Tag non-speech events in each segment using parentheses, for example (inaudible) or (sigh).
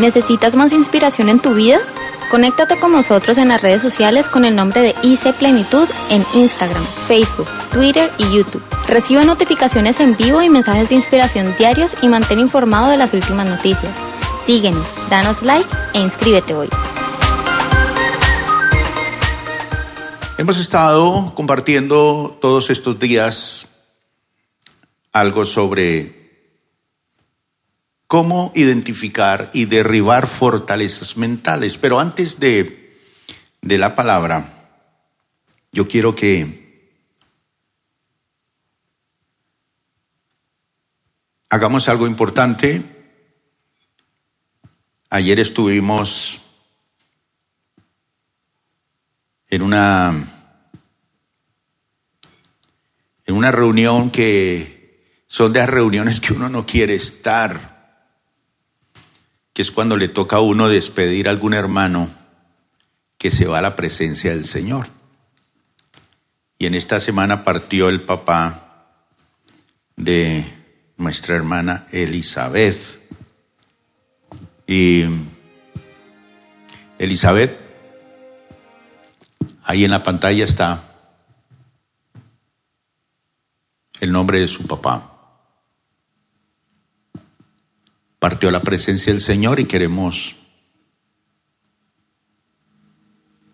¿Necesitas más inspiración en tu vida? Conéctate con nosotros en las redes sociales con el nombre de IC Plenitud en Instagram, Facebook, Twitter y YouTube. Recibe notificaciones en vivo y mensajes de inspiración diarios y mantén informado de las últimas noticias. Síguenos, danos like e inscríbete hoy. Hemos estado compartiendo todos estos días algo sobre cómo identificar y derribar fortalezas mentales. Pero antes de, de la palabra, yo quiero que hagamos algo importante. Ayer estuvimos en una en una reunión que son de las reuniones que uno no quiere estar es cuando le toca a uno despedir a algún hermano que se va a la presencia del Señor. Y en esta semana partió el papá de nuestra hermana Elizabeth. Y Elizabeth, ahí en la pantalla está el nombre de su papá. Partió la presencia del Señor y queremos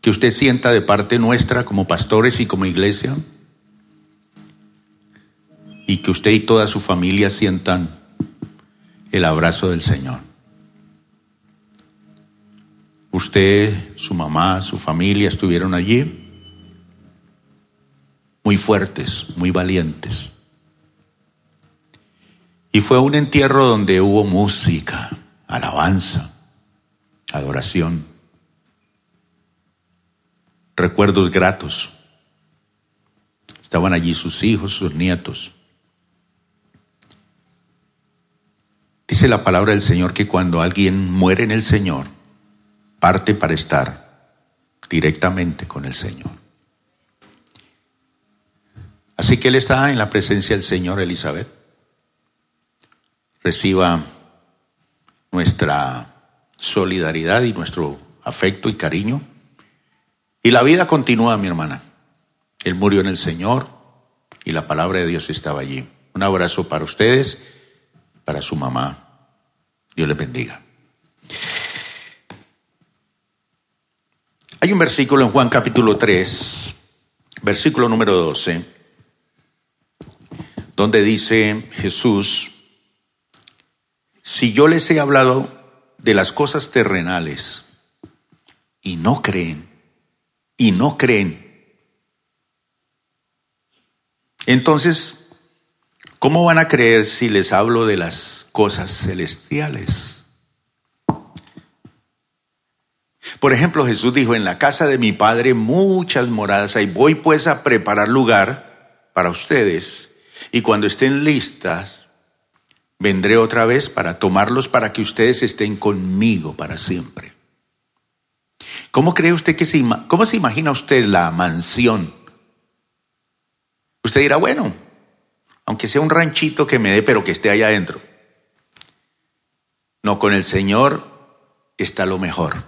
que usted sienta de parte nuestra como pastores y como iglesia y que usted y toda su familia sientan el abrazo del Señor. Usted, su mamá, su familia estuvieron allí muy fuertes, muy valientes. Y fue un entierro donde hubo música, alabanza, adoración, recuerdos gratos. Estaban allí sus hijos, sus nietos. Dice la palabra del Señor que cuando alguien muere en el Señor, parte para estar directamente con el Señor. Así que él está en la presencia del Señor, Elizabeth reciba nuestra solidaridad y nuestro afecto y cariño. Y la vida continúa, mi hermana. Él murió en el Señor y la palabra de Dios estaba allí. Un abrazo para ustedes, para su mamá. Dios les bendiga. Hay un versículo en Juan capítulo 3, versículo número 12, donde dice Jesús, si yo les he hablado de las cosas terrenales y no creen, y no creen, entonces, ¿cómo van a creer si les hablo de las cosas celestiales? Por ejemplo, Jesús dijo, en la casa de mi Padre muchas moradas hay, voy pues a preparar lugar para ustedes, y cuando estén listas, vendré otra vez para tomarlos para que ustedes estén conmigo para siempre. ¿Cómo cree usted que se, cómo se imagina usted la mansión? Usted dirá, bueno, aunque sea un ranchito que me dé, pero que esté allá adentro. No, con el Señor está lo mejor,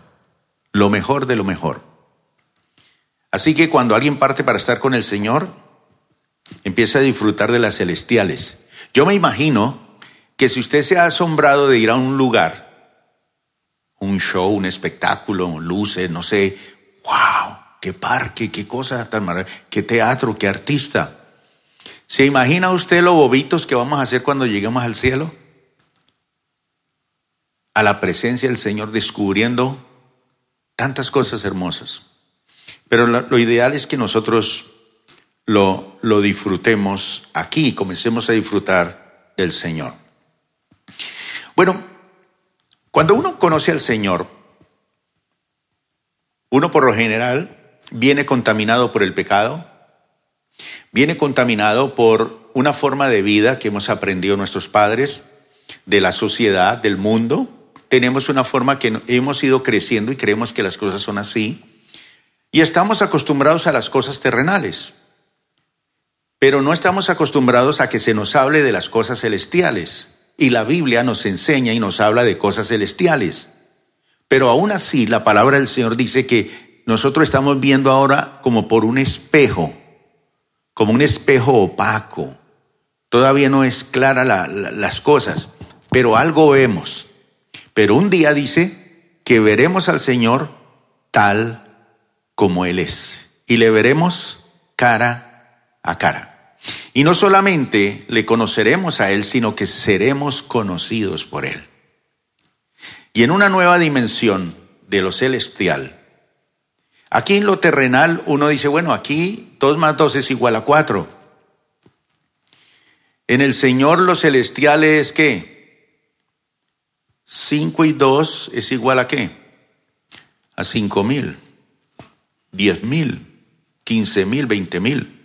lo mejor de lo mejor. Así que cuando alguien parte para estar con el Señor, empieza a disfrutar de las celestiales. Yo me imagino que si usted se ha asombrado de ir a un lugar, un show, un espectáculo, luces, no sé, wow, qué parque, qué cosa tan maravillosa, qué teatro, qué artista. ¿Se imagina usted los bobitos que vamos a hacer cuando lleguemos al cielo? A la presencia del Señor descubriendo tantas cosas hermosas. Pero lo, ideal es que nosotros lo, lo disfrutemos aquí, comencemos a disfrutar del Señor. Bueno, cuando uno conoce al Señor, uno por lo general viene contaminado por el pecado, viene contaminado por una forma de vida que hemos aprendido nuestros padres, de la sociedad, del mundo. Tenemos una forma que hemos ido creciendo y creemos que las cosas son así. Y estamos acostumbrados a las cosas terrenales, pero no estamos acostumbrados a que se nos hable de las cosas celestiales. Y la Biblia nos enseña y nos habla de cosas celestiales. Pero aún así la palabra del Señor dice que nosotros estamos viendo ahora como por un espejo, como un espejo opaco. Todavía no es clara las cosas, pero algo vemos. Pero un día dice que veremos al Señor tal como Él es. Y le veremos cara a cara. Y no solamente le conoceremos a Él, sino que seremos conocidos por Él. Y en una nueva dimensión de lo celestial, aquí en lo terrenal uno dice, bueno, aquí 2 más 2 es igual a 4. En el Señor lo celestial es qué? 5 y 2 es igual a qué? A 5 mil, 10 mil, 15 mil, 20 mil.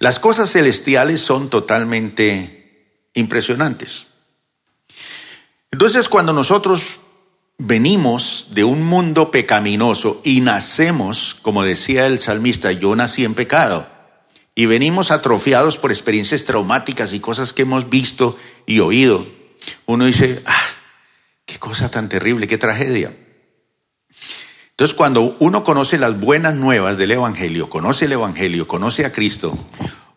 Las cosas celestiales son totalmente impresionantes. Entonces cuando nosotros venimos de un mundo pecaminoso y nacemos, como decía el salmista, yo nací en pecado, y venimos atrofiados por experiencias traumáticas y cosas que hemos visto y oído, uno dice, ah, qué cosa tan terrible, qué tragedia. Entonces cuando uno conoce las buenas nuevas del Evangelio, conoce el Evangelio, conoce a Cristo,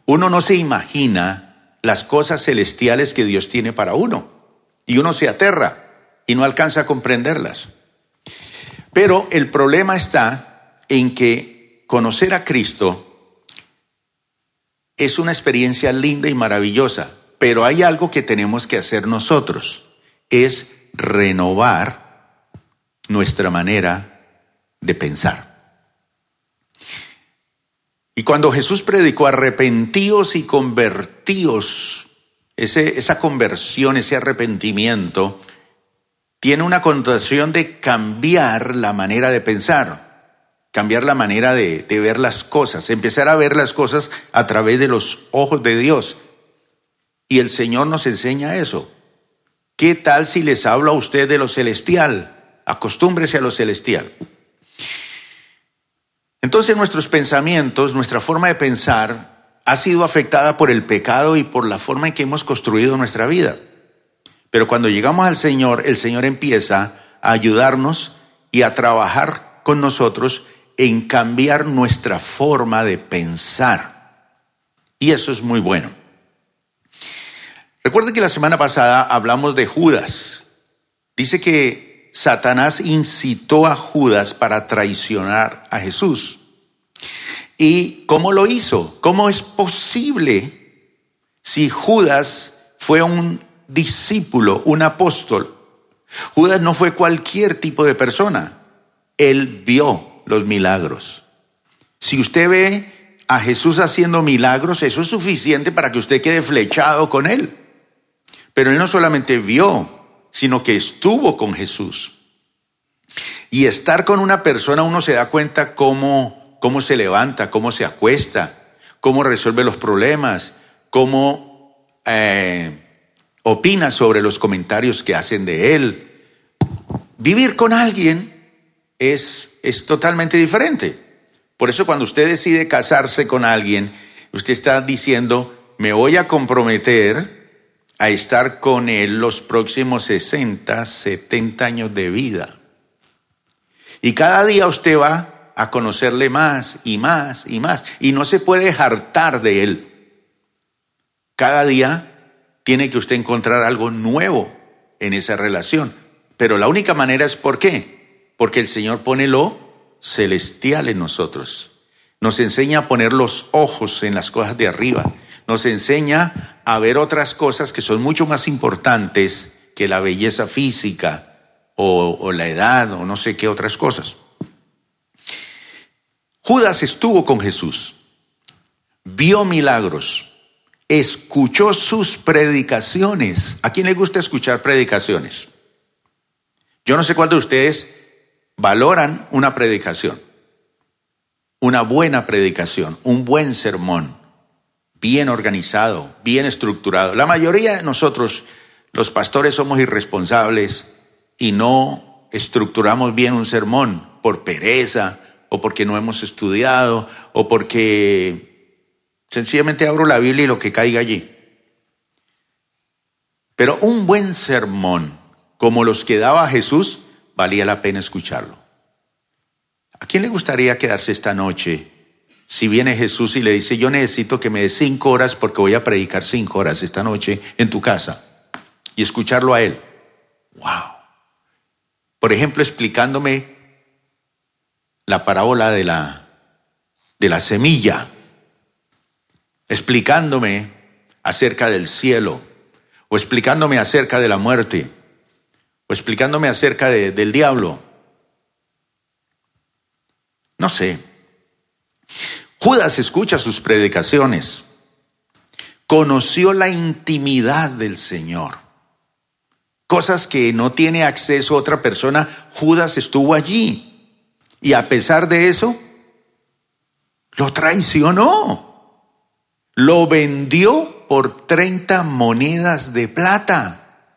uno no se imagina las cosas celestiales que Dios tiene para uno y uno se aterra y no alcanza a comprenderlas. Pero el problema está en que conocer a Cristo es una experiencia linda y maravillosa, pero hay algo que tenemos que hacer nosotros, es renovar nuestra manera de pensar. Y cuando Jesús predicó arrepentíos y convertíos, esa conversión, ese arrepentimiento, tiene una connotación de cambiar la manera de pensar, cambiar la manera de, de, ver las cosas, empezar a ver las cosas a través de los ojos de Dios. Y el Señor nos enseña eso. ¿Qué tal si les hablo a usted de lo celestial? Acostúmbrese a lo celestial. Entonces nuestros pensamientos, nuestra forma de pensar, ha sido afectada por el pecado y por la forma en que hemos construido nuestra vida. Pero cuando llegamos al Señor, el Señor empieza a ayudarnos y a trabajar con nosotros en cambiar nuestra forma de pensar. Y eso es muy bueno. Recuerden que la semana pasada hablamos de Judas. Dice que Satanás incitó a Judas para traicionar a Jesús. ¿Y cómo lo hizo? ¿Cómo es posible si Judas fue un discípulo, un apóstol? Judas no fue cualquier tipo de persona. Él vio los milagros. Si usted ve a Jesús haciendo milagros, eso es suficiente para que usted quede flechado con él. Pero él no solamente vio, sino que estuvo con Jesús. Y estar con una persona uno se da cuenta cómo cómo se levanta, cómo se acuesta, cómo resuelve los problemas, cómo eh, opina sobre los comentarios que hacen de él. Vivir con alguien es, es totalmente diferente. Por eso cuando usted decide casarse con alguien, usted está diciendo, me voy a comprometer a estar con él los próximos 60, 70 años de vida. Y cada día usted va a conocerle más y más y más. Y no se puede hartar de él. Cada día tiene que usted encontrar algo nuevo en esa relación. Pero la única manera es ¿por qué? Porque el Señor pone lo celestial en nosotros. Nos enseña a poner los ojos en las cosas de arriba. Nos enseña a ver otras cosas que son mucho más importantes que la belleza física o, la edad o no sé qué otras cosas. Judas estuvo con Jesús, vio milagros, escuchó sus predicaciones. ¿A quién le gusta escuchar predicaciones? Yo no sé cuál de ustedes valoran una predicación, una buena predicación, un buen sermón, bien organizado, bien estructurado. La mayoría de nosotros, los pastores, somos irresponsables y no estructuramos bien un sermón por pereza, o porque no hemos estudiado, o porque sencillamente abro la Biblia y lo que caiga allí. Pero un buen sermón, como los que daba Jesús, valía la pena escucharlo. ¿A quién le gustaría quedarse esta noche si viene Jesús y le dice, yo necesito que me des cinco horas porque voy a predicar cinco horas esta noche en tu casa y escucharlo a Él? ¡Wow! Por ejemplo, explicándome la parábola de la, de la semilla, explicándome acerca del cielo, o explicándome acerca de la muerte, o explicándome acerca del diablo. No sé. Judas escucha sus predicaciones, conoció la intimidad del Señor, cosas que no tiene acceso otra persona, Judas estuvo allí. Y a pesar de eso, lo traicionó. Lo vendió por 30 monedas de plata.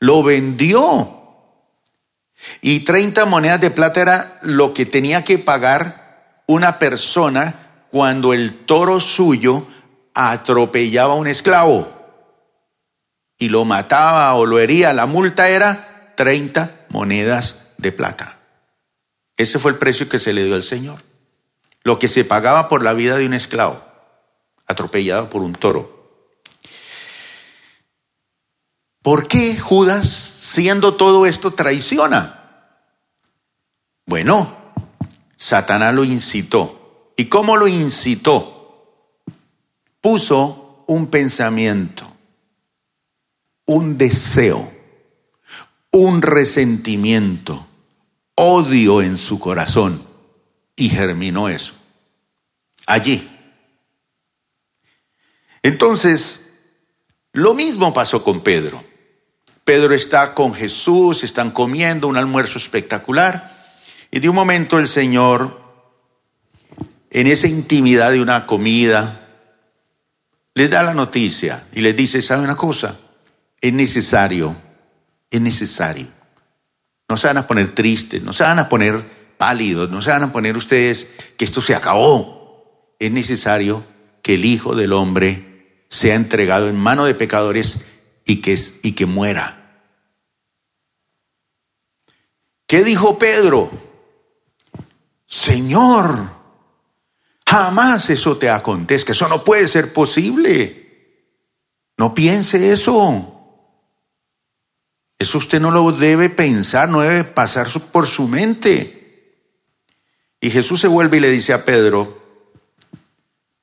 Lo vendió. Y 30 monedas de plata era lo que tenía que pagar una persona cuando el toro suyo atropellaba a un esclavo y lo mataba o lo hería. La multa era 30 monedas de plata. Ese fue el precio que se le dio al Señor. Lo que se pagaba por la vida de un esclavo, atropellado por un toro. ¿Por qué Judas, siendo todo esto, traiciona? Bueno, Satanás lo incitó. ¿Y cómo lo incitó? Puso un pensamiento, un deseo, un resentimiento, odio en su corazón y germinó eso. Allí. Entonces, lo mismo pasó con Pedro. Pedro está con Jesús, están comiendo un almuerzo espectacular y de un momento el Señor, en esa intimidad de una comida, les da la noticia y les dice, ¿sabe una cosa? Es necesario, es necesario no se van a poner tristes, no se van a poner pálidos, no se van a poner ustedes que esto se acabó. Es necesario que el Hijo del Hombre sea entregado en mano de pecadores y que, y que muera. ¿Qué dijo Pedro? Señor, jamás eso te acontezca, eso no puede ser posible. No piense eso. Eso usted no lo debe pensar, no debe pasar por su mente. Y Jesús se vuelve y le dice a Pedro,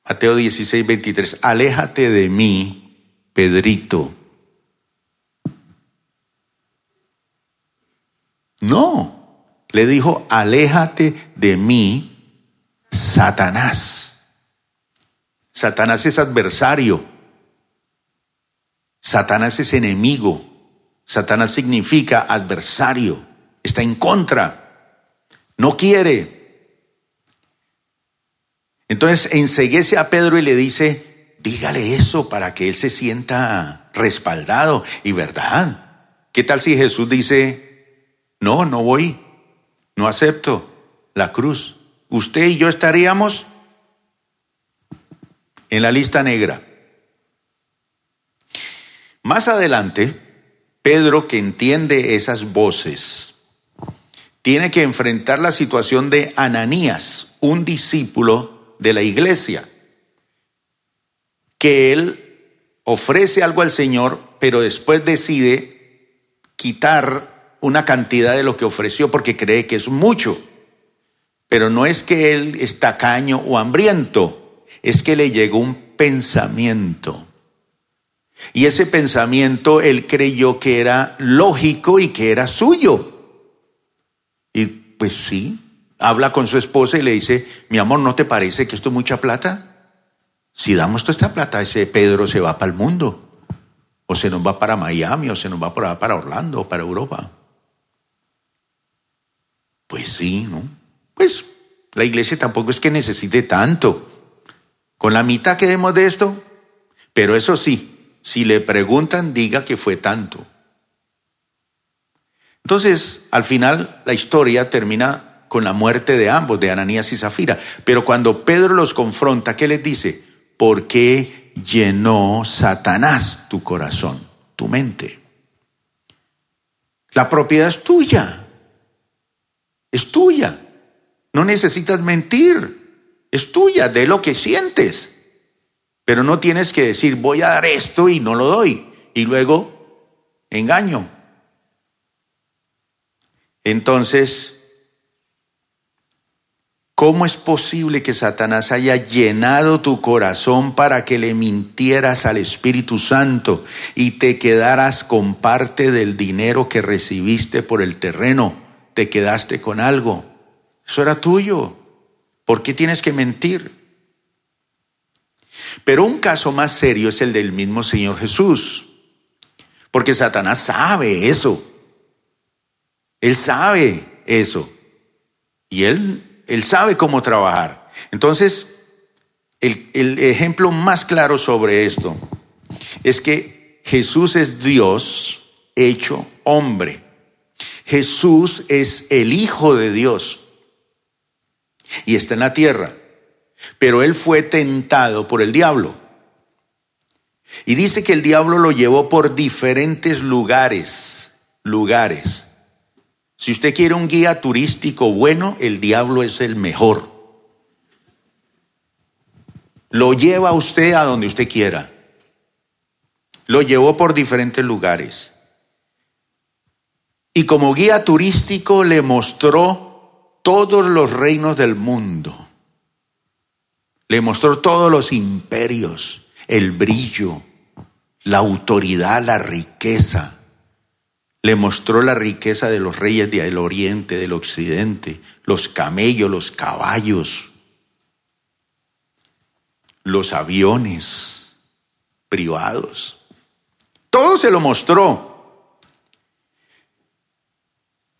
Mateo 16, 23, aléjate de mí, Pedrito. No, le dijo, aléjate de mí, Satanás. Satanás es adversario. Satanás es enemigo. Satanás significa adversario, está en contra, no quiere. Entonces enseguece a Pedro y le dice, dígale eso para que él se sienta respaldado. Y verdad, ¿qué tal si Jesús dice, no, no voy, no acepto la cruz? Usted y yo estaríamos en la lista negra. Más adelante, Pedro, que entiende esas voces, tiene que enfrentar la situación de Ananías, un discípulo de la iglesia, que él ofrece algo al Señor, pero después decide quitar una cantidad de lo que ofreció porque cree que es mucho. Pero no es que él es tacaño o hambriento, es que le llegó un pensamiento y ese pensamiento él creyó que era lógico y que era suyo. Y pues sí, habla con su esposa y le dice, mi amor, ¿no te parece que esto es mucha plata? Si damos toda esta plata, ese Pedro se va para el mundo. O se nos va para Miami, o se nos va para Orlando, o para Europa. Pues sí, ¿no? Pues la iglesia tampoco es que necesite tanto. Con la mitad que demos de esto, pero eso sí, si le preguntan, diga que fue tanto. Entonces, al final, la historia termina con la muerte de ambos, de Ananías y Zafira. Pero cuando Pedro los confronta, ¿qué les dice? ¿Por qué llenó Satanás tu corazón, tu mente? La propiedad es tuya. Es tuya. No necesitas mentir. Es tuya, de lo que sientes. Pero no tienes que decir, voy a dar esto y no lo doy. Y luego engaño. Entonces, ¿cómo es posible que Satanás haya llenado tu corazón para que le mintieras al Espíritu Santo y te quedaras con parte del dinero que recibiste por el terreno? Te quedaste con algo. Eso era tuyo. ¿Por qué tienes que mentir? Pero un caso más serio es el del mismo Señor Jesús, porque Satanás sabe eso. Él sabe eso. Y él, él sabe cómo trabajar. Entonces, el, el ejemplo más claro sobre esto es que Jesús es Dios hecho hombre. Jesús es el Hijo de Dios y está en la tierra. Pero él fue tentado por el diablo. Y dice que el diablo lo llevó por diferentes lugares, lugares. Si usted quiere un guía turístico bueno, el diablo es el mejor. Lo lleva usted a donde usted quiera. Lo llevó por diferentes lugares. Y como guía turístico le mostró todos los reinos del mundo. Le mostró todos los imperios, el brillo, la autoridad, la riqueza. Le mostró la riqueza de los reyes del oriente, del occidente, los camellos, los caballos, los aviones privados. Todo se lo mostró.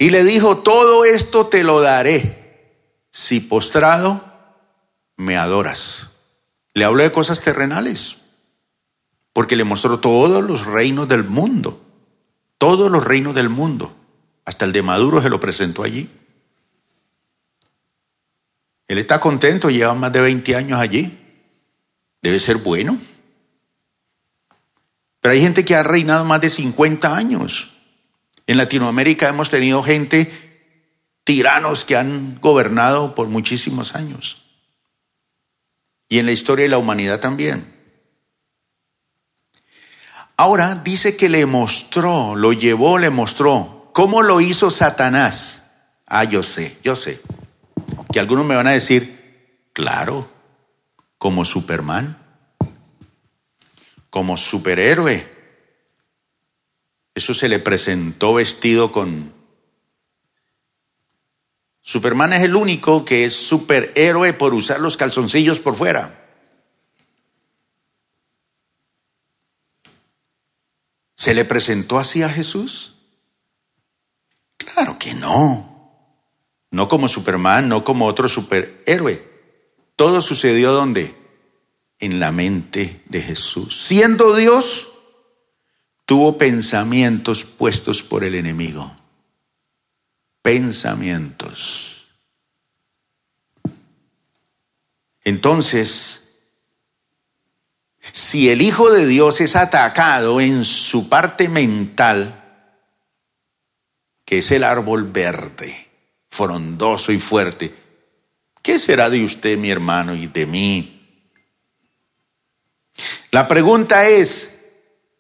Y le dijo, todo esto te lo daré si postrado me adoras. Le habló de cosas terrenales, porque le mostró todos los reinos del mundo, todos los reinos del mundo, hasta el de Maduro se lo presentó allí. Él está contento, lleva más de 20 años allí, debe ser bueno. Pero hay gente que ha reinado más de 50 años. En Latinoamérica hemos tenido gente, tiranos que han gobernado por muchísimos años y en la historia de la humanidad también. Ahora dice que le mostró, lo llevó, le mostró. ¿Cómo lo hizo Satanás? Ah, yo sé, yo sé. Que algunos me van a decir, claro, como Superman, como superhéroe. Eso se le presentó vestido con Superman es el único que es superhéroe por usar los calzoncillos por fuera. ¿Se le presentó así a Jesús? Claro que no. No como Superman, no como otro superhéroe. Todo sucedió donde? En la mente de Jesús. Siendo Dios, tuvo pensamientos puestos por el enemigo pensamientos. Entonces, si el Hijo de Dios es atacado en su parte mental, que es el árbol verde, frondoso y fuerte, ¿qué será de usted, mi hermano, y de mí? La pregunta es,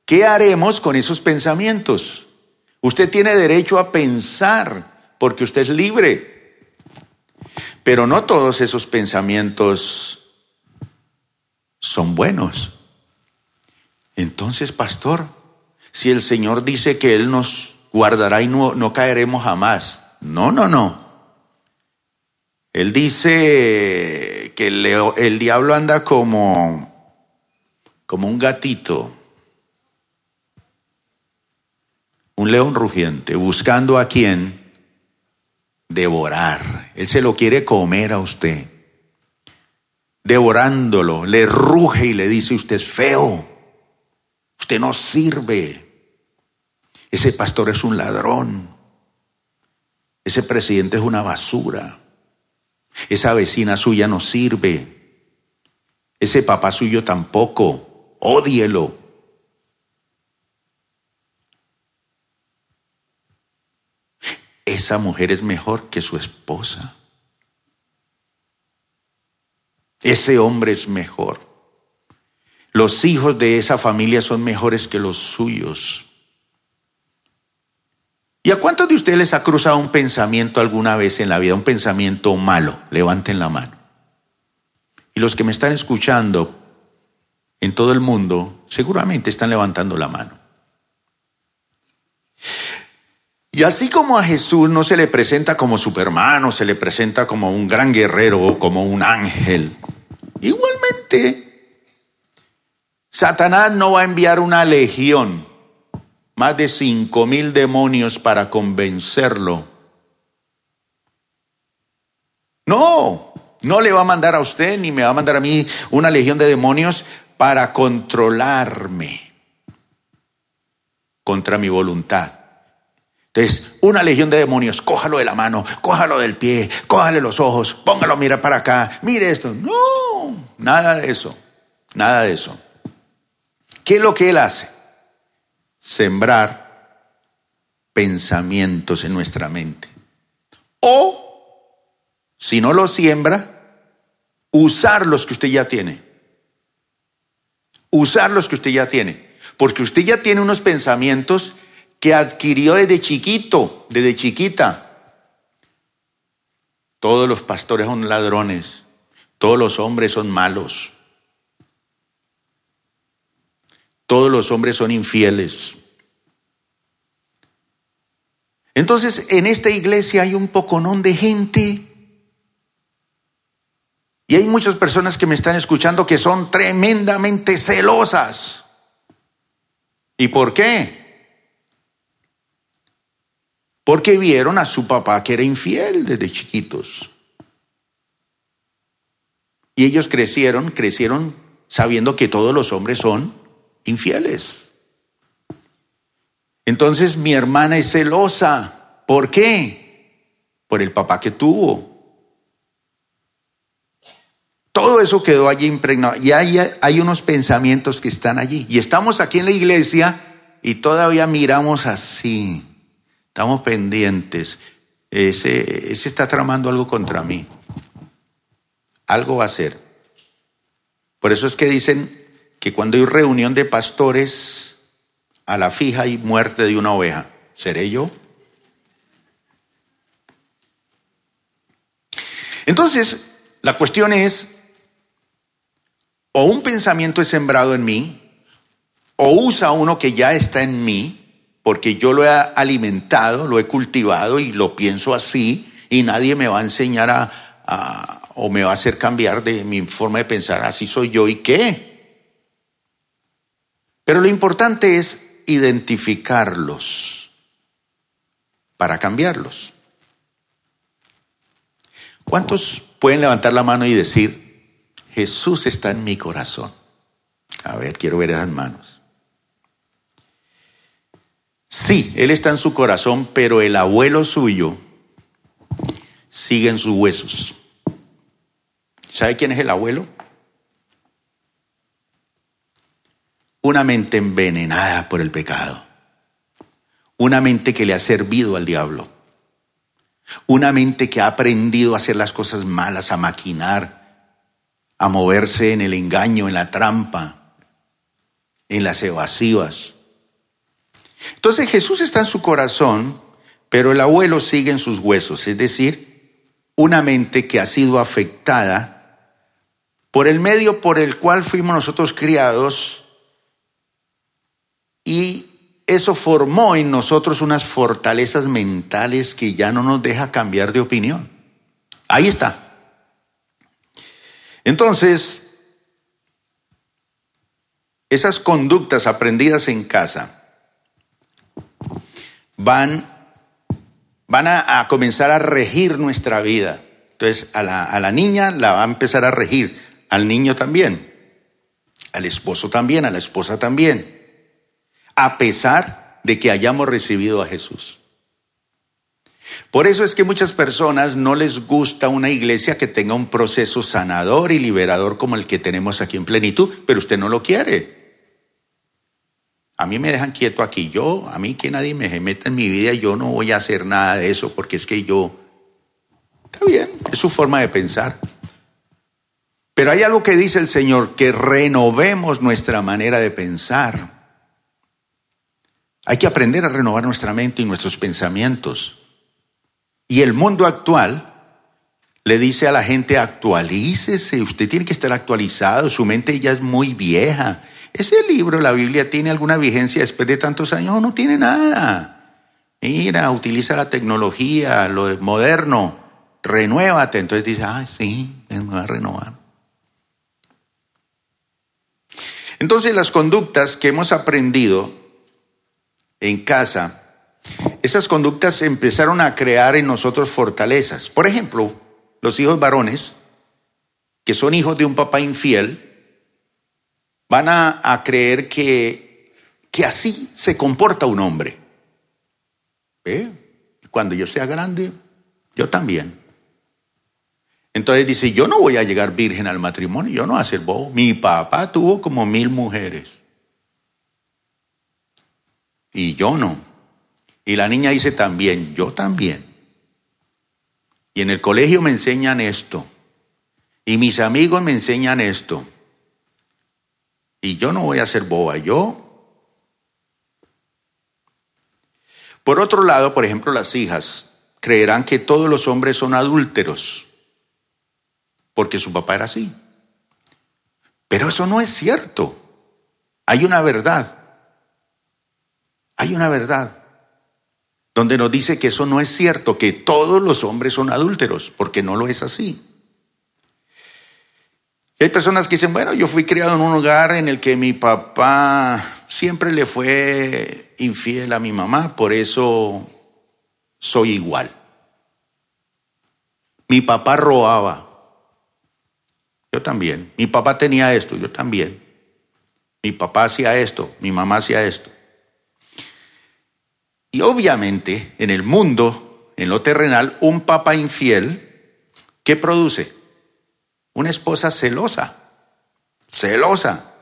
¿qué haremos con esos pensamientos? Usted tiene derecho a pensar porque usted es libre. Pero no todos esos pensamientos son buenos. Entonces, pastor, si el Señor dice que Él nos guardará y no, no caeremos jamás. No, no, no. Él dice que el, diablo anda como, como un gatito, un león rugiente, buscando a quien devorar. Él se lo quiere comer a usted. Devorándolo, le ruge y le dice, usted es feo, usted no sirve, ese pastor es un ladrón, ese presidente es una basura, esa vecina suya no sirve, ese papá suyo tampoco, ódielo. Esa mujer es mejor que su esposa. Ese hombre es mejor. Los hijos de esa familia son mejores que los suyos. ¿Y a cuántos de ustedes les ha cruzado un pensamiento alguna vez en la vida, un pensamiento malo? Levanten la mano. Y los que me están escuchando en todo el mundo seguramente están levantando la mano. Y así como a Jesús no se le presenta como supermano, se le presenta como un gran guerrero o como un ángel, igualmente Satanás no va a enviar una legión, más de cinco mil demonios para convencerlo. No, no le va a mandar a usted ni me va a mandar a mí una legión de demonios para controlarme contra mi voluntad. Entonces, una legión de demonios, cójalo de la mano, cójalo del pie, cójale los ojos, póngalo a mirar para acá, mire esto. No, nada de eso, nada de eso. ¿Qué es lo que él hace? Sembrar pensamientos en nuestra mente. O, si no lo siembra, usar los que usted ya tiene usar los que usted ya tiene. Porque usted ya tiene unos pensamientos que adquirió desde chiquito, desde chiquita. Todos los pastores son ladrones, todos los hombres son malos, todos los hombres son infieles. Entonces, en esta iglesia hay un poconón de gente y hay muchas personas que me están escuchando que son tremendamente celosas. ¿Y por qué? Porque vieron a su papá que era infiel desde chiquitos. Y ellos crecieron, crecieron sabiendo que todos los hombres son infieles. Entonces mi hermana es celosa. ¿Por qué? Por el papá que tuvo. Todo eso quedó allí impregnado. Y hay, hay unos pensamientos que están allí. Y estamos aquí en la iglesia y todavía miramos así. Estamos pendientes. Ese, está tramando algo contra mí. Algo va a ser. Por eso es que dicen que cuando hay reunión de pastores, a la fija hay muerte de una oveja. ¿Seré yo? Entonces, la cuestión es, o un pensamiento es sembrado en mí, o usa uno que ya está en mí, porque yo lo he alimentado, lo he cultivado y lo pienso así, y nadie me va a enseñar a, o me va a hacer cambiar de mi forma de pensar, así soy yo y qué. Pero lo importante es identificarlos para cambiarlos. ¿Cuántos pueden levantar la mano y decir, Jesús está en mi corazón. A ver, quiero ver esas manos. Sí, Él está en su corazón, pero el abuelo suyo sigue en sus huesos. ¿Sabe quién es el abuelo? Una mente envenenada por el pecado. Una mente que le ha servido al diablo. Una mente que ha aprendido a hacer las cosas malas, a maquinar, a moverse en el engaño, en la trampa, en las evasivas. Entonces Jesús está en su corazón, pero el abuelo sigue en sus huesos, es decir, una mente que ha sido afectada por el medio por el cual fuimos nosotros criados y eso formó en nosotros unas fortalezas mentales que ya no nos deja cambiar de opinión. Ahí está. Entonces, esas conductas aprendidas en casa van, van a, comenzar a regir nuestra vida. Entonces, a la, a la niña la va a empezar a regir, al niño también, al esposo también, a la esposa también, a pesar de que hayamos recibido a Jesús. Por eso es que muchas personas no les gusta una iglesia que tenga un proceso sanador y liberador como el que tenemos aquí en plenitud, pero usted no lo quiere. A mí me dejan quieto aquí. Yo, a mí que nadie me meta en mi vida, yo no voy a hacer nada de eso porque es que yo... Está bien, es su forma de pensar. Pero hay algo que dice el Señor, que renovemos nuestra manera de pensar. Hay que aprender a renovar nuestra mente y nuestros pensamientos. Y el mundo actual le dice a la gente, actualícese, usted tiene que estar actualizado, su mente ya es muy vieja, ¿Ese libro, la Biblia, tiene alguna vigencia después de tantos años? No, tiene nada. Mira, utiliza la tecnología, lo moderno, renuévate. Entonces dice, ah, sí, me voy a renovar. Entonces las conductas que hemos aprendido en casa, esas conductas empezaron a crear en nosotros fortalezas. Por ejemplo, los hijos varones, que son hijos de un papá infiel, van a, creer que, que, así se comporta un hombre. Cuando yo sea grande, yo también. Entonces dice, yo no voy a llegar virgen al matrimonio, yo no voy a ser bobo. Mi papá tuvo como mil mujeres. Y yo no. Y la niña dice también, yo también. Y en el colegio me enseñan esto. Y mis amigos me enseñan esto. Y yo no voy a ser boba, yo. Por otro lado, por ejemplo, las hijas creerán que todos los hombres son adúlteros, porque su papá era así. Pero eso no es cierto. Hay una verdad. Hay una verdad donde nos dice que eso no es cierto, que todos los hombres son adúlteros, porque no lo es así. Hay personas que dicen, bueno, yo fui criado en un hogar en el que mi papá siempre le fue infiel a mi mamá, por eso soy igual. Mi papá robaba, yo también. Mi papá tenía esto, yo también. Mi papá hacía esto, mi mamá hacía esto. Y obviamente en el mundo, en lo terrenal, un papá infiel, ¿qué produce? Una esposa celosa, celosa.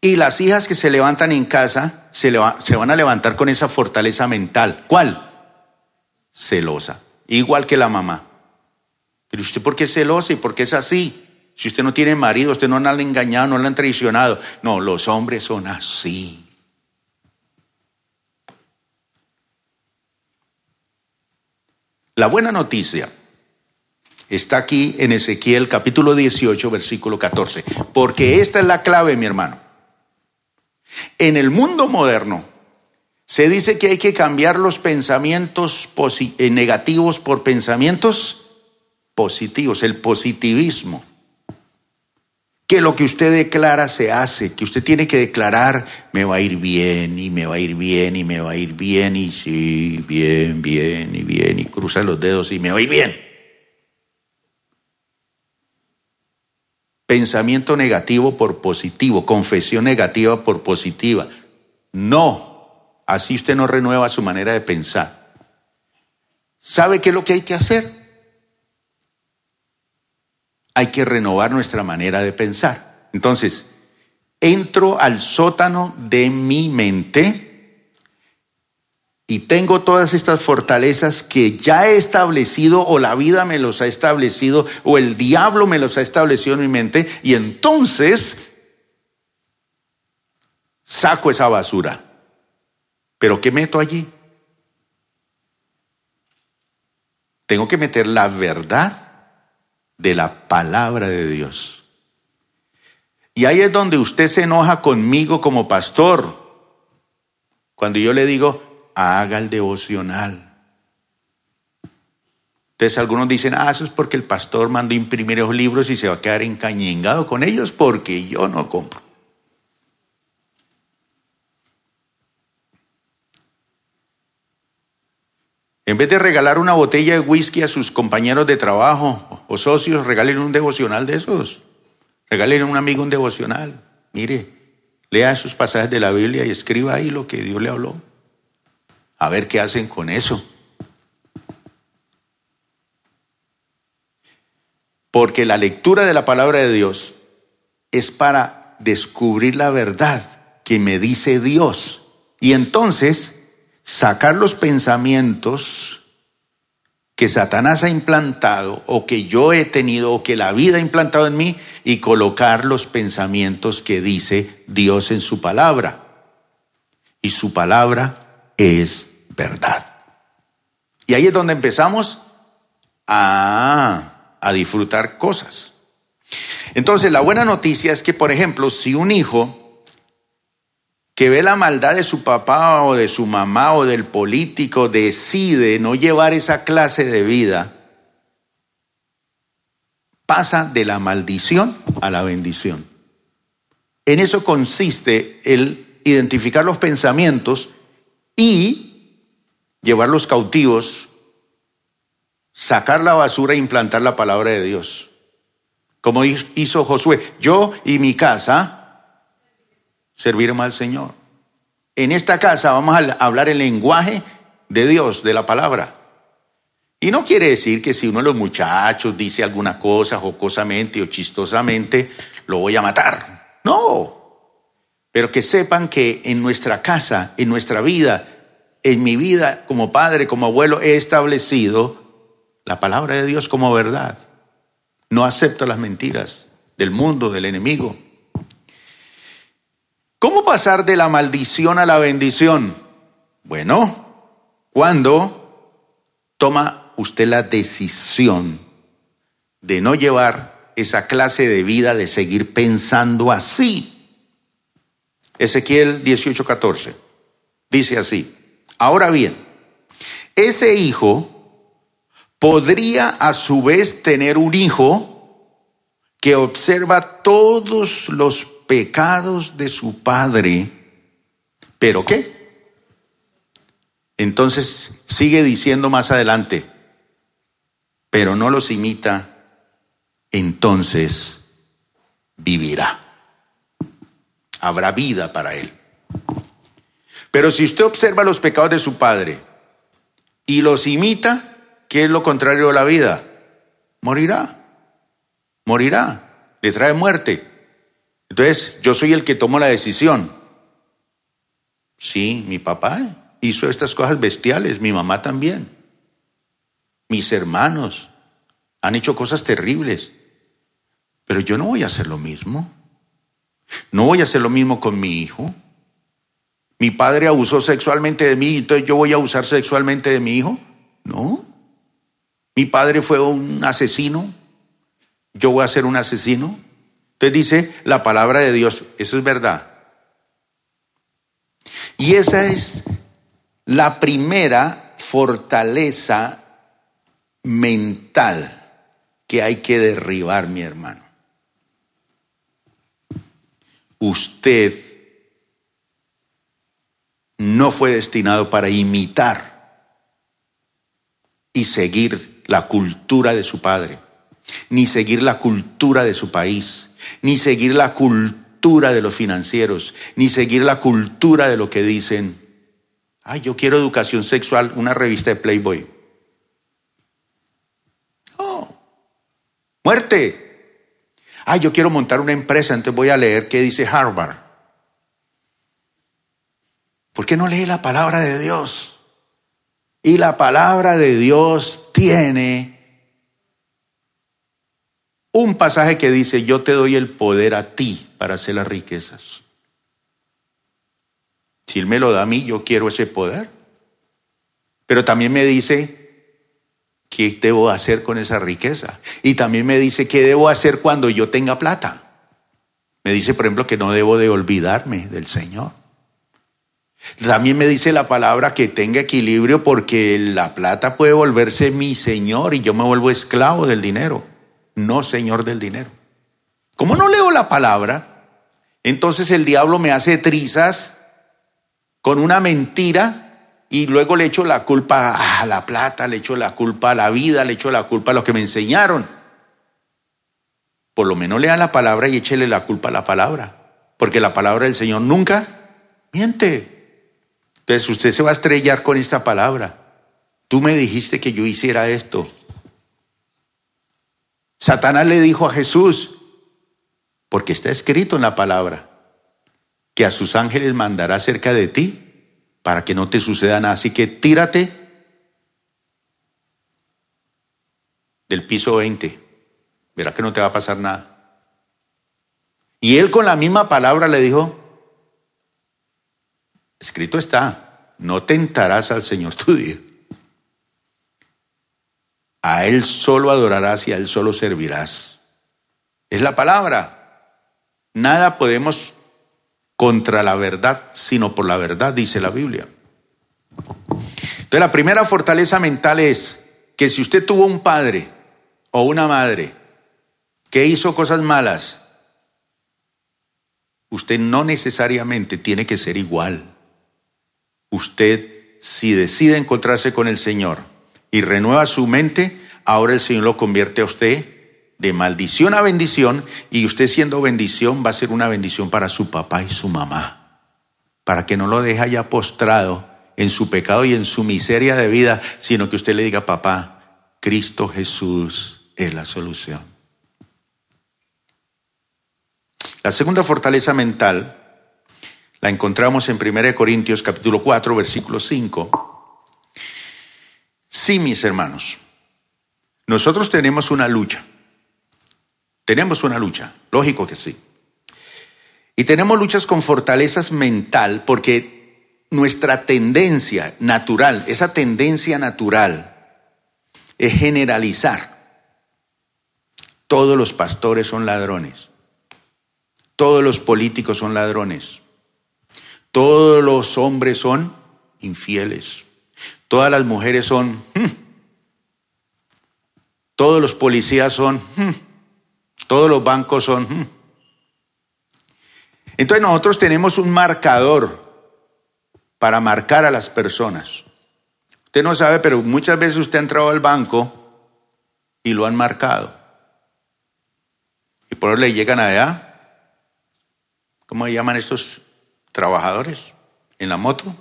Y las hijas que se levantan en casa se, se van a levantar con esa fortaleza mental. ¿Cuál? Celosa. Igual que la mamá. Pero usted, ¿por qué es celosa y por qué es así? Si usted no tiene marido, usted no la han engañado, no la han traicionado. No, los hombres son así. La buena noticia Está aquí en Ezequiel capítulo 18, versículo 14. Porque esta es la clave, mi hermano. En el mundo moderno se dice que hay que cambiar los pensamientos eh, negativos por pensamientos positivos, el positivismo. Que lo que usted declara se hace, que usted tiene que declarar, me va a ir bien y me va a ir bien y me va a ir bien y sí, bien, bien y bien y cruza los dedos y me va a ir bien. Pensamiento negativo por positivo, confesión negativa por positiva. No, así usted no renueva su manera de pensar. ¿Sabe qué es lo que hay que hacer? Hay que renovar nuestra manera de pensar. Entonces, entro al sótano de mi mente y tengo todas estas fortalezas que ya he establecido o la vida me los ha establecido o el diablo me los ha establecido en mi mente y entonces saco esa basura. ¿Pero qué meto allí? Tengo que meter la verdad de la palabra de Dios. Y ahí es donde usted se enoja conmigo como pastor. Cuando yo le digo, haga el devocional. Entonces algunos dicen, ah, eso es porque el pastor mandó imprimir esos libros y se va a quedar encañengado con ellos porque yo no compro. En vez de regalar una botella de whisky a sus compañeros de trabajo o socios, regalen un devocional de esos. Regalen a un amigo un devocional. Mire, lea sus pasajes de la Biblia y escriba ahí lo que Dios le habló a ver qué hacen con eso. Porque la lectura de la palabra de Dios es para descubrir la verdad que me dice Dios. Y entonces sacar los pensamientos que Satanás ha implantado o que yo he tenido o que la vida ha implantado en mí y colocar los pensamientos que dice Dios en su palabra. Y su palabra es verdad. Y ahí es donde empezamos a, a disfrutar cosas. Entonces, la buena noticia es que, por ejemplo, si un hijo que ve la maldad de su papá o de su mamá o del político decide no llevar esa clase de vida, pasa de la maldición a la bendición. En eso consiste el identificar los pensamientos y llevarlos cautivos, sacar la basura e implantar la palabra de Dios. Como hizo Josué, yo y mi casa serviremos al Señor. En esta casa vamos a hablar el lenguaje de Dios, de la palabra. Y no quiere decir que si uno de los muchachos dice alguna cosa jocosamente o chistosamente, lo voy a matar. No. Pero que sepan que en nuestra casa, en nuestra vida, en mi vida como padre, como abuelo, he establecido la palabra de Dios como verdad. No acepto las mentiras del mundo, del enemigo. ¿Cómo pasar de la maldición a la bendición? Bueno, cuando toma usted la decisión de no llevar esa clase de vida, de seguir pensando así. Ezequiel 18:14 dice así, ahora bien, ese hijo podría a su vez tener un hijo que observa todos los pecados de su padre. ¿Pero qué? Entonces sigue diciendo más adelante, pero no los imita, entonces vivirá. Habrá vida para él. Pero si usted observa los pecados de su padre y los imita, ¿qué es lo contrario a la vida? Morirá. Morirá. Le trae muerte. Entonces, yo soy el que tomo la decisión. Sí, mi papá hizo estas cosas bestiales, mi mamá también. Mis hermanos han hecho cosas terribles. Pero yo no voy a hacer lo mismo. No voy a hacer lo mismo con mi hijo. Mi padre abusó sexualmente de mí, entonces yo voy a abusar sexualmente de mi hijo. No. Mi padre fue un asesino, yo voy a ser un asesino. Entonces dice la palabra de Dios, eso es verdad. Y esa es la primera fortaleza mental que hay que derribar, mi hermano. Usted no fue destinado para imitar y seguir la cultura de su padre, ni seguir la cultura de su país ni seguir la cultura de los financieros, ni seguir la cultura de lo que dicen, ay, yo quiero educación sexual, una revista de Playboy. No, muerte. Ay, yo quiero montar una empresa, entonces voy a leer qué dice Harvard. ¿Por qué no lee la palabra de Dios? Y la palabra de Dios tiene un pasaje que dice, yo te doy el poder a ti para hacer las riquezas. Si Él me lo da a mí, yo quiero ese poder. Pero también me dice, ¿qué debo hacer con esa riqueza? Y también me dice, ¿qué debo hacer cuando yo tenga plata? Me dice, por ejemplo, que no debo de olvidarme del Señor. También me dice la palabra que tenga equilibrio porque la plata puede volverse mi Señor y yo me vuelvo esclavo del dinero no señor del dinero. Como no leo la palabra, entonces el diablo me hace trizas con una mentira y luego le echo la culpa a la plata, le echo la culpa a la vida, le echo la culpa a lo que me enseñaron. Por lo menos lea la palabra y échele la culpa a la palabra, porque la palabra del Señor nunca miente. Entonces usted se va a estrellar con esta palabra. Tú me dijiste que yo hiciera esto. Satanás le dijo a Jesús, porque está escrito en la palabra, que a sus ángeles mandará cerca de ti para que no te suceda nada. Así que tírate del piso 20. Verá que no te va a pasar nada. Y él con la misma palabra le dijo, escrito está, no tentarás al Señor tu Dios. A Él solo adorarás y a Él solo servirás. Es la palabra. Nada podemos contra la verdad, sino por la verdad, dice la Biblia. Entonces la primera fortaleza mental es que si usted tuvo un padre o una madre que hizo cosas malas, usted no necesariamente tiene que ser igual. Usted, si decide encontrarse con el Señor y renueva su mente, ahora el Señor lo convierte a usted de maldición a bendición y usted siendo bendición va a ser una bendición para su papá y su mamá, para que no lo deje ya postrado en su pecado y en su miseria de vida, sino que usted le diga, papá, Cristo Jesús es la solución. La segunda fortaleza mental la encontramos en 1 Corintios capítulo 4, versículo 5. Sí, mis hermanos, nosotros tenemos una lucha. Tenemos una lucha, lógico que sí. Y tenemos luchas con fortalezas mental porque nuestra tendencia natural, esa tendencia natural, es generalizar. Todos los pastores son ladrones. Todos los políticos son ladrones. Todos los hombres son infieles. Todas las mujeres son... Hmm. todos los policías son... Hmm. todos los bancos son... Hmm. Entonces nosotros tenemos un marcador para marcar a las personas. Usted no sabe, pero muchas veces usted ha entrado al banco y lo han marcado. Y por eso le llegan allá ¿Cómo llaman estos trabajadores en la moto?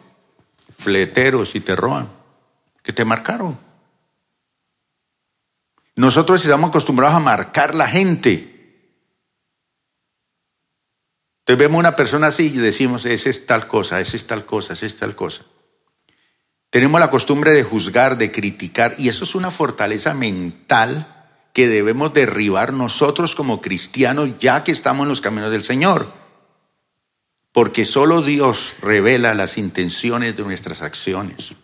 Fleteros y te roban, que te marcaron. Nosotros estamos acostumbrados a marcar la gente. Entonces vemos una persona así y decimos, ese es tal cosa, ese es tal cosa, ese es tal cosa. Tenemos la costumbre de juzgar, de criticar, y eso es una fortaleza mental que debemos derribar nosotros como cristianos ya que estamos en los caminos del Señor porque solo Dios revela las intenciones de nuestras acciones.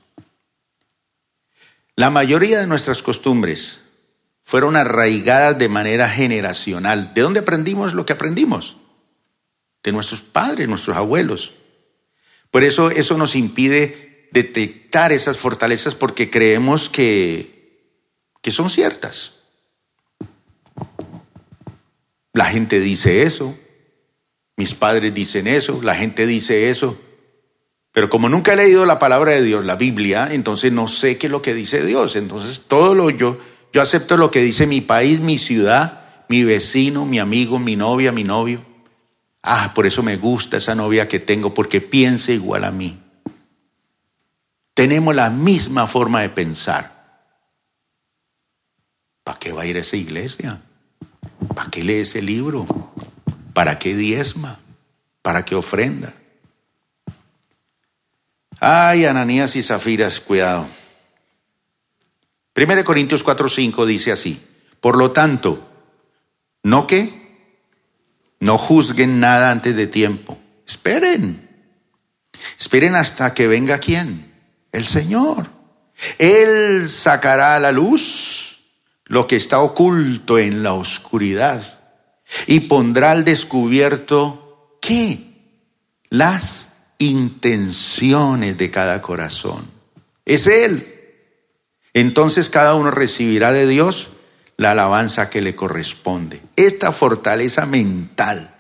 La mayoría de nuestras costumbres fueron arraigadas de manera generacional. ¿De dónde aprendimos lo que aprendimos? De nuestros padres, nuestros abuelos. Por eso eso nos impide detectar esas fortalezas porque creemos que, que son ciertas. La gente dice eso, mis padres dicen eso, la gente dice eso. Pero como nunca he leído la palabra de Dios, la Biblia, entonces no sé qué es lo que dice Dios. Entonces todo lo yo, yo acepto lo que dice mi país, mi ciudad, mi vecino, mi amigo, mi novia, mi novio. Ah, por eso me gusta esa novia que tengo, porque piensa igual a mí. Tenemos la misma forma de pensar. ¿Para qué va a ir a esa iglesia? ¿Para qué lee ese libro? ¿Para qué diezma? ¿Para qué ofrenda? Ay, Ananías y Zafiras, cuidado. 1 Corintios 4:5 dice así, por lo tanto, no que no juzguen nada antes de tiempo. Esperen. Esperen hasta que venga quién? El Señor. Él sacará a la luz lo que está oculto en la oscuridad y pondrá al descubierto qué? Las intenciones de cada corazón. Es Él. Entonces cada uno recibirá de Dios la alabanza que le corresponde. Esta fortaleza mental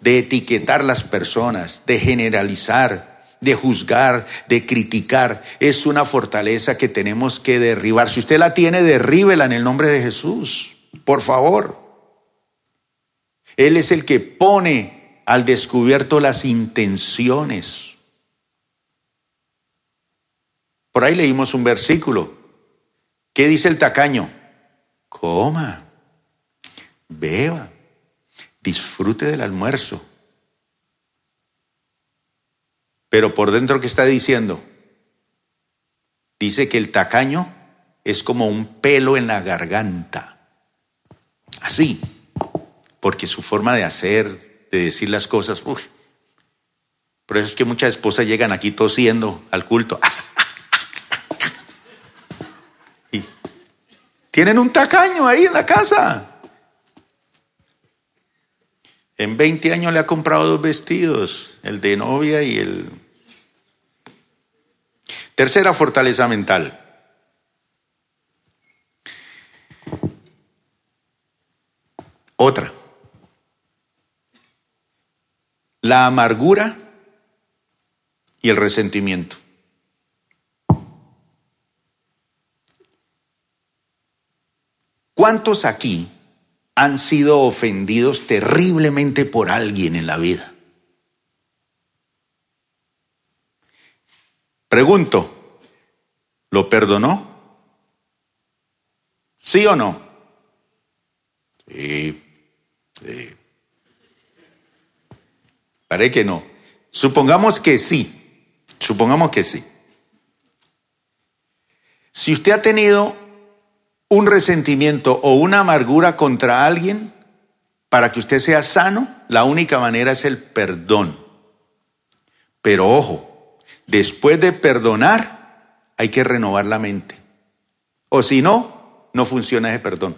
de etiquetar las personas, de generalizar, de juzgar, de criticar, es una fortaleza que tenemos que derribar. Si usted la tiene, derríbela en el nombre de Jesús. Por favor. Él es el que pone al descubierto las intenciones. Por ahí leímos un versículo. ¿Qué dice el tacaño? Coma, beba, disfrute del almuerzo. Pero por dentro, ¿qué está diciendo? Dice que el tacaño es como un pelo en la garganta. Así. Porque su forma de hacer, de decir las cosas, uy. Por eso es que muchas esposas llegan aquí tosiendo al culto. (laughs) Y tienen un tacaño ahí en la casa. En 20 años le ha comprado dos vestidos, el de novia y el... Tercera fortaleza mental. Otra. La amargura y el resentimiento. ¿Cuántos aquí han sido ofendidos terriblemente por alguien en la vida? Pregunto, ¿lo perdonó? ¿Sí o no? Sí. Sí. Parece que no. Supongamos que sí. Supongamos que sí. Si usted ha tenido un resentimiento o una amargura contra alguien, para que usted sea sano, la única manera es el perdón. Pero ojo, después de perdonar, hay que renovar la mente. O si no, no funciona ese perdón.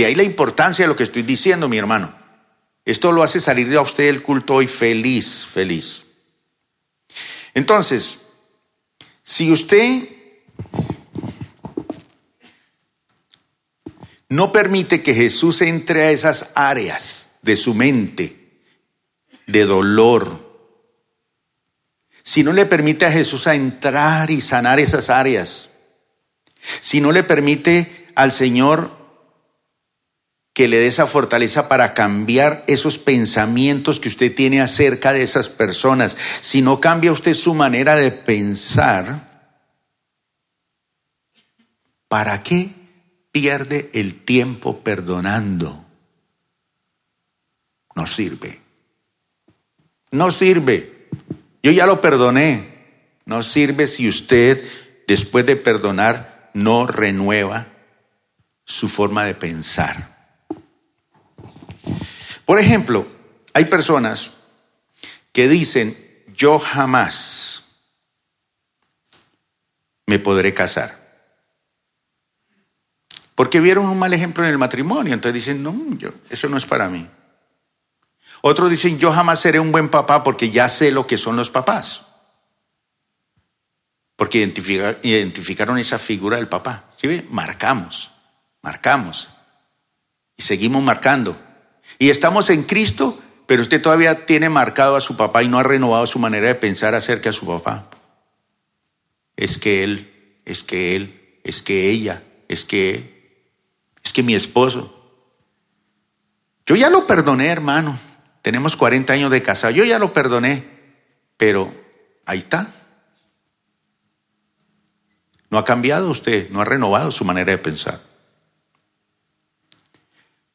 De ahí la importancia de lo que estoy diciendo, mi hermano. Esto lo hace salir a usted del culto hoy feliz, feliz. Entonces, si usted no permite que Jesús entre a esas áreas de su mente, de dolor, si no le permite a Jesús a entrar y sanar esas áreas, si no le permite al Señor que le dé esa fortaleza para cambiar esos pensamientos que usted tiene acerca de esas personas. Si no cambia usted su manera de pensar, ¿para qué pierde el tiempo perdonando? No sirve. No sirve. Yo ya lo perdoné. No sirve si usted, después de perdonar, no renueva su forma de pensar. Por ejemplo, hay personas que dicen, yo jamás me podré casar. Porque vieron un mal ejemplo en el matrimonio, entonces dicen, no, yo, eso no es para mí. Otros dicen, yo jamás seré un buen papá porque ya sé lo que son los papás. Porque identificaron esa figura del papá. ¿Sí Marcamos, marcamos. Y seguimos marcando. Y estamos en Cristo, pero usted todavía tiene marcado a su papá y no ha renovado su manera de pensar acerca de su papá. Es que él, es que él, es que ella, es que, es que mi esposo. Yo ya lo perdoné, hermano. Tenemos 40 años de casado. Yo ya lo perdoné, pero ahí está. No ha cambiado usted, no ha renovado su manera de pensar.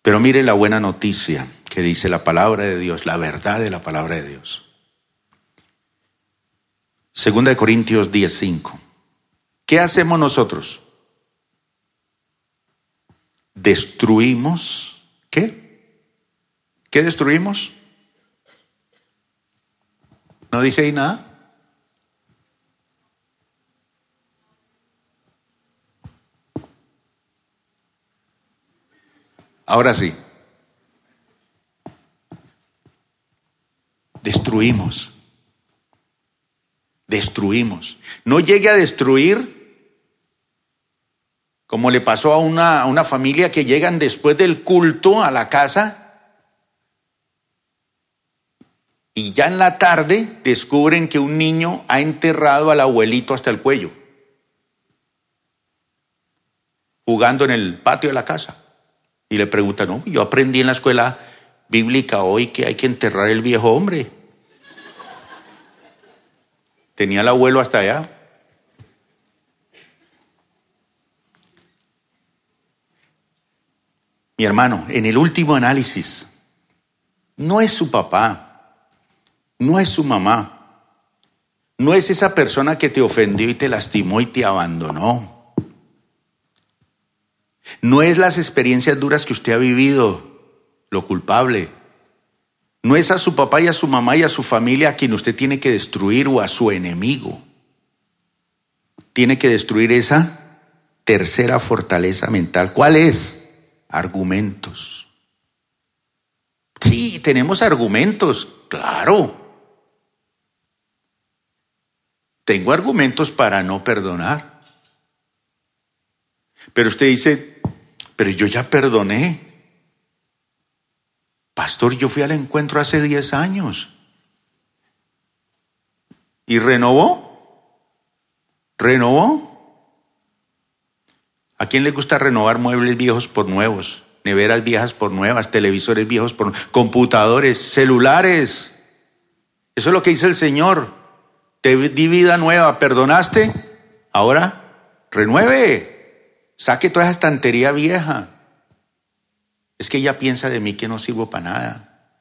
Pero mire la buena noticia que dice la palabra de Dios, la verdad de la palabra de Dios. Segunda de Corintios 10:5. ¿Qué hacemos nosotros? Destruimos, ¿qué? ¿Qué destruimos? ¿No dice ahí nada? Ahora sí. Destruimos. Destruimos. No llegue a destruir como le pasó a una, a una familia que llegan después del culto a la casa y ya en la tarde descubren que un niño ha enterrado al abuelito hasta el cuello, jugando en el patio de la casa. Y le pregunta, no, yo aprendí en la escuela bíblica hoy que hay que enterrar el viejo hombre. Tenía el abuelo hasta allá. Mi hermano, en el último análisis, no es su papá, no es su mamá, no es esa persona que te ofendió y te lastimó y te abandonó. No es las experiencias duras que usted ha vivido lo culpable. No es a su papá y a su mamá y a su familia a quien usted tiene que destruir o a su enemigo. Tiene que destruir esa tercera fortaleza mental. ¿Cuál es? Argumentos. Sí, tenemos argumentos, claro. Tengo argumentos para no perdonar. Pero usted dice, pero yo ya perdoné. Pastor, yo fui al encuentro hace 10 años. ¿Y renovó? ¿Renovó? ¿A quién le gusta renovar muebles viejos por nuevos? Neveras viejas por nuevas, televisores viejos por computadores, celulares. Eso es lo que dice el Señor. Te di vida nueva, perdonaste, ahora renueve, saque toda esa estantería vieja. Es que ella piensa de mí que no sirvo para nada.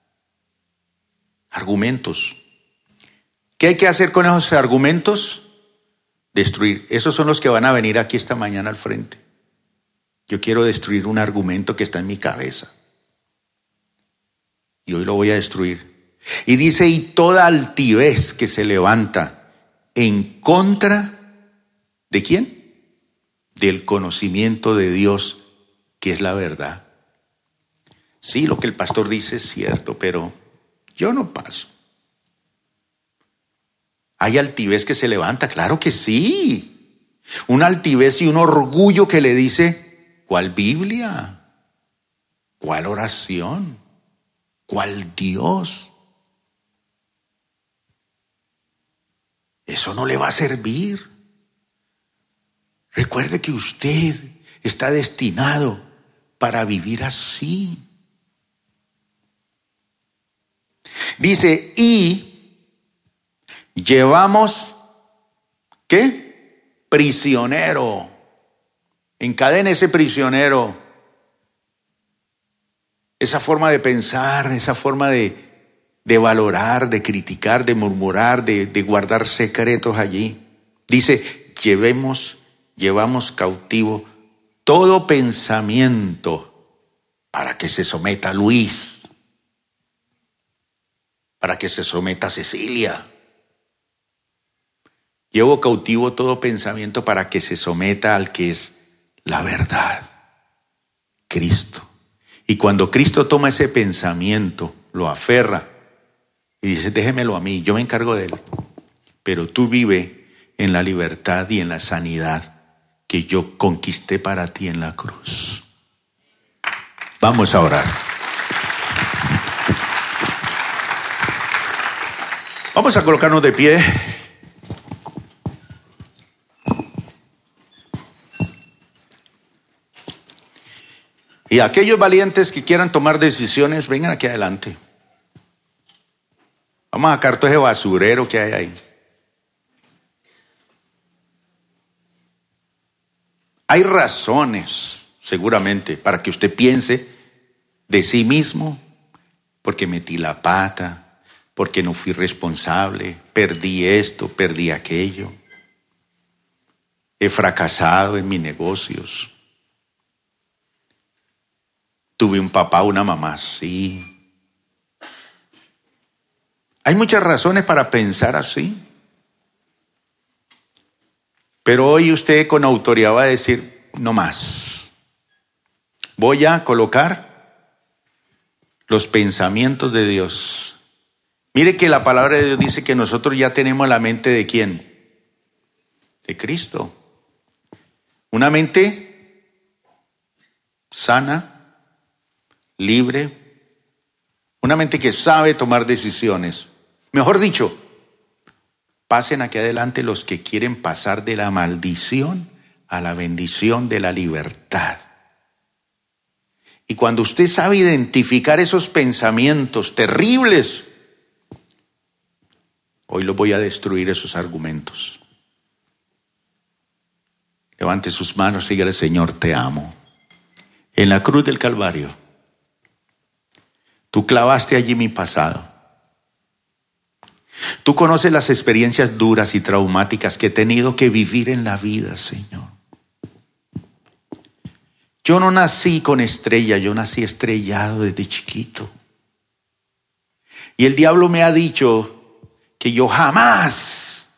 Argumentos. ¿Qué hay que hacer con esos argumentos? Destruir. Esos son los que van a venir aquí esta mañana al frente. Yo quiero destruir un argumento que está en mi cabeza. Y hoy lo voy a destruir. Y dice, y toda altivez que se levanta en contra de quién? Del conocimiento de Dios, que es la verdad. Sí, lo que el pastor dice es cierto, pero yo no paso. ¿Hay altivez que se levanta? Claro que sí. Una altivez y un orgullo que le dice, ¿cuál Biblia? ¿Cuál oración? ¿Cuál Dios? Eso no le va a servir. Recuerde que usted está destinado para vivir así. Dice, y llevamos, ¿qué? Prisionero. Encadena ese prisionero. Esa forma de pensar, esa forma de, de valorar, de criticar, de murmurar, de, de guardar secretos allí. Dice, llevemos, llevamos cautivo todo pensamiento para que se someta Luis, para que se someta a Cecilia. Llevo cautivo todo pensamiento para que se someta al que es la verdad, Cristo. Y cuando Cristo toma ese pensamiento, lo aferra, y dice, déjemelo a mí, yo me encargo de él. Pero tú vive en la libertad y en la sanidad que yo conquisté para ti en la cruz. Vamos a orar. Vamos a colocarnos de pie. Y aquellos valientes que quieran tomar decisiones, vengan aquí adelante. Vamos a sacar todo ese basurero que hay ahí. Hay razones, seguramente, para que usted piense de sí mismo, porque metí la pata, porque no fui responsable, perdí esto, perdí aquello, he fracasado en mis negocios, tuve un papá, una mamá, sí, hay muchas razones para pensar así. Pero hoy usted con autoridad va a decir, no más. Voy a colocar los pensamientos de Dios. Mire que la palabra de Dios dice que nosotros ya tenemos la mente de quién? De Cristo. Una mente sana, libre, una mente que sabe tomar decisiones. Mejor dicho, pasen aquí adelante los que quieren pasar de la maldición a la bendición de la libertad. Y cuando usted sabe identificar esos pensamientos terribles, hoy lo voy a destruir esos argumentos. Levante sus manos y diga, Señor, te amo. En la cruz del Calvario Tú clavaste allí mi pasado. Tú conoces las experiencias duras y traumáticas que he tenido que vivir en la vida, Señor. Yo no nací con estrella, yo nací estrellado desde chiquito. Y el diablo me ha dicho que yo jamás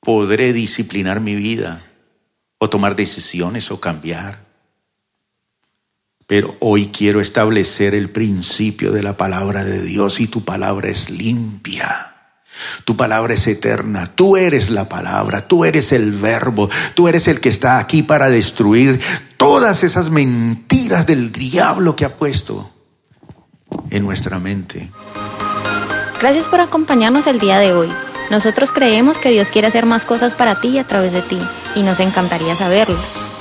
podré disciplinar mi vida o tomar decisiones o cambiar. Pero hoy quiero establecer el principio de la palabra de Dios y tu palabra es limpia. Tu palabra es eterna, tú eres la palabra, tú eres el verbo, tú eres el que está aquí para destruir todas esas mentiras del diablo que ha puesto en nuestra mente. Gracias por acompañarnos el día de hoy. Nosotros creemos que Dios quiere hacer más cosas para ti y a través de ti, y nos encantaría saberlo.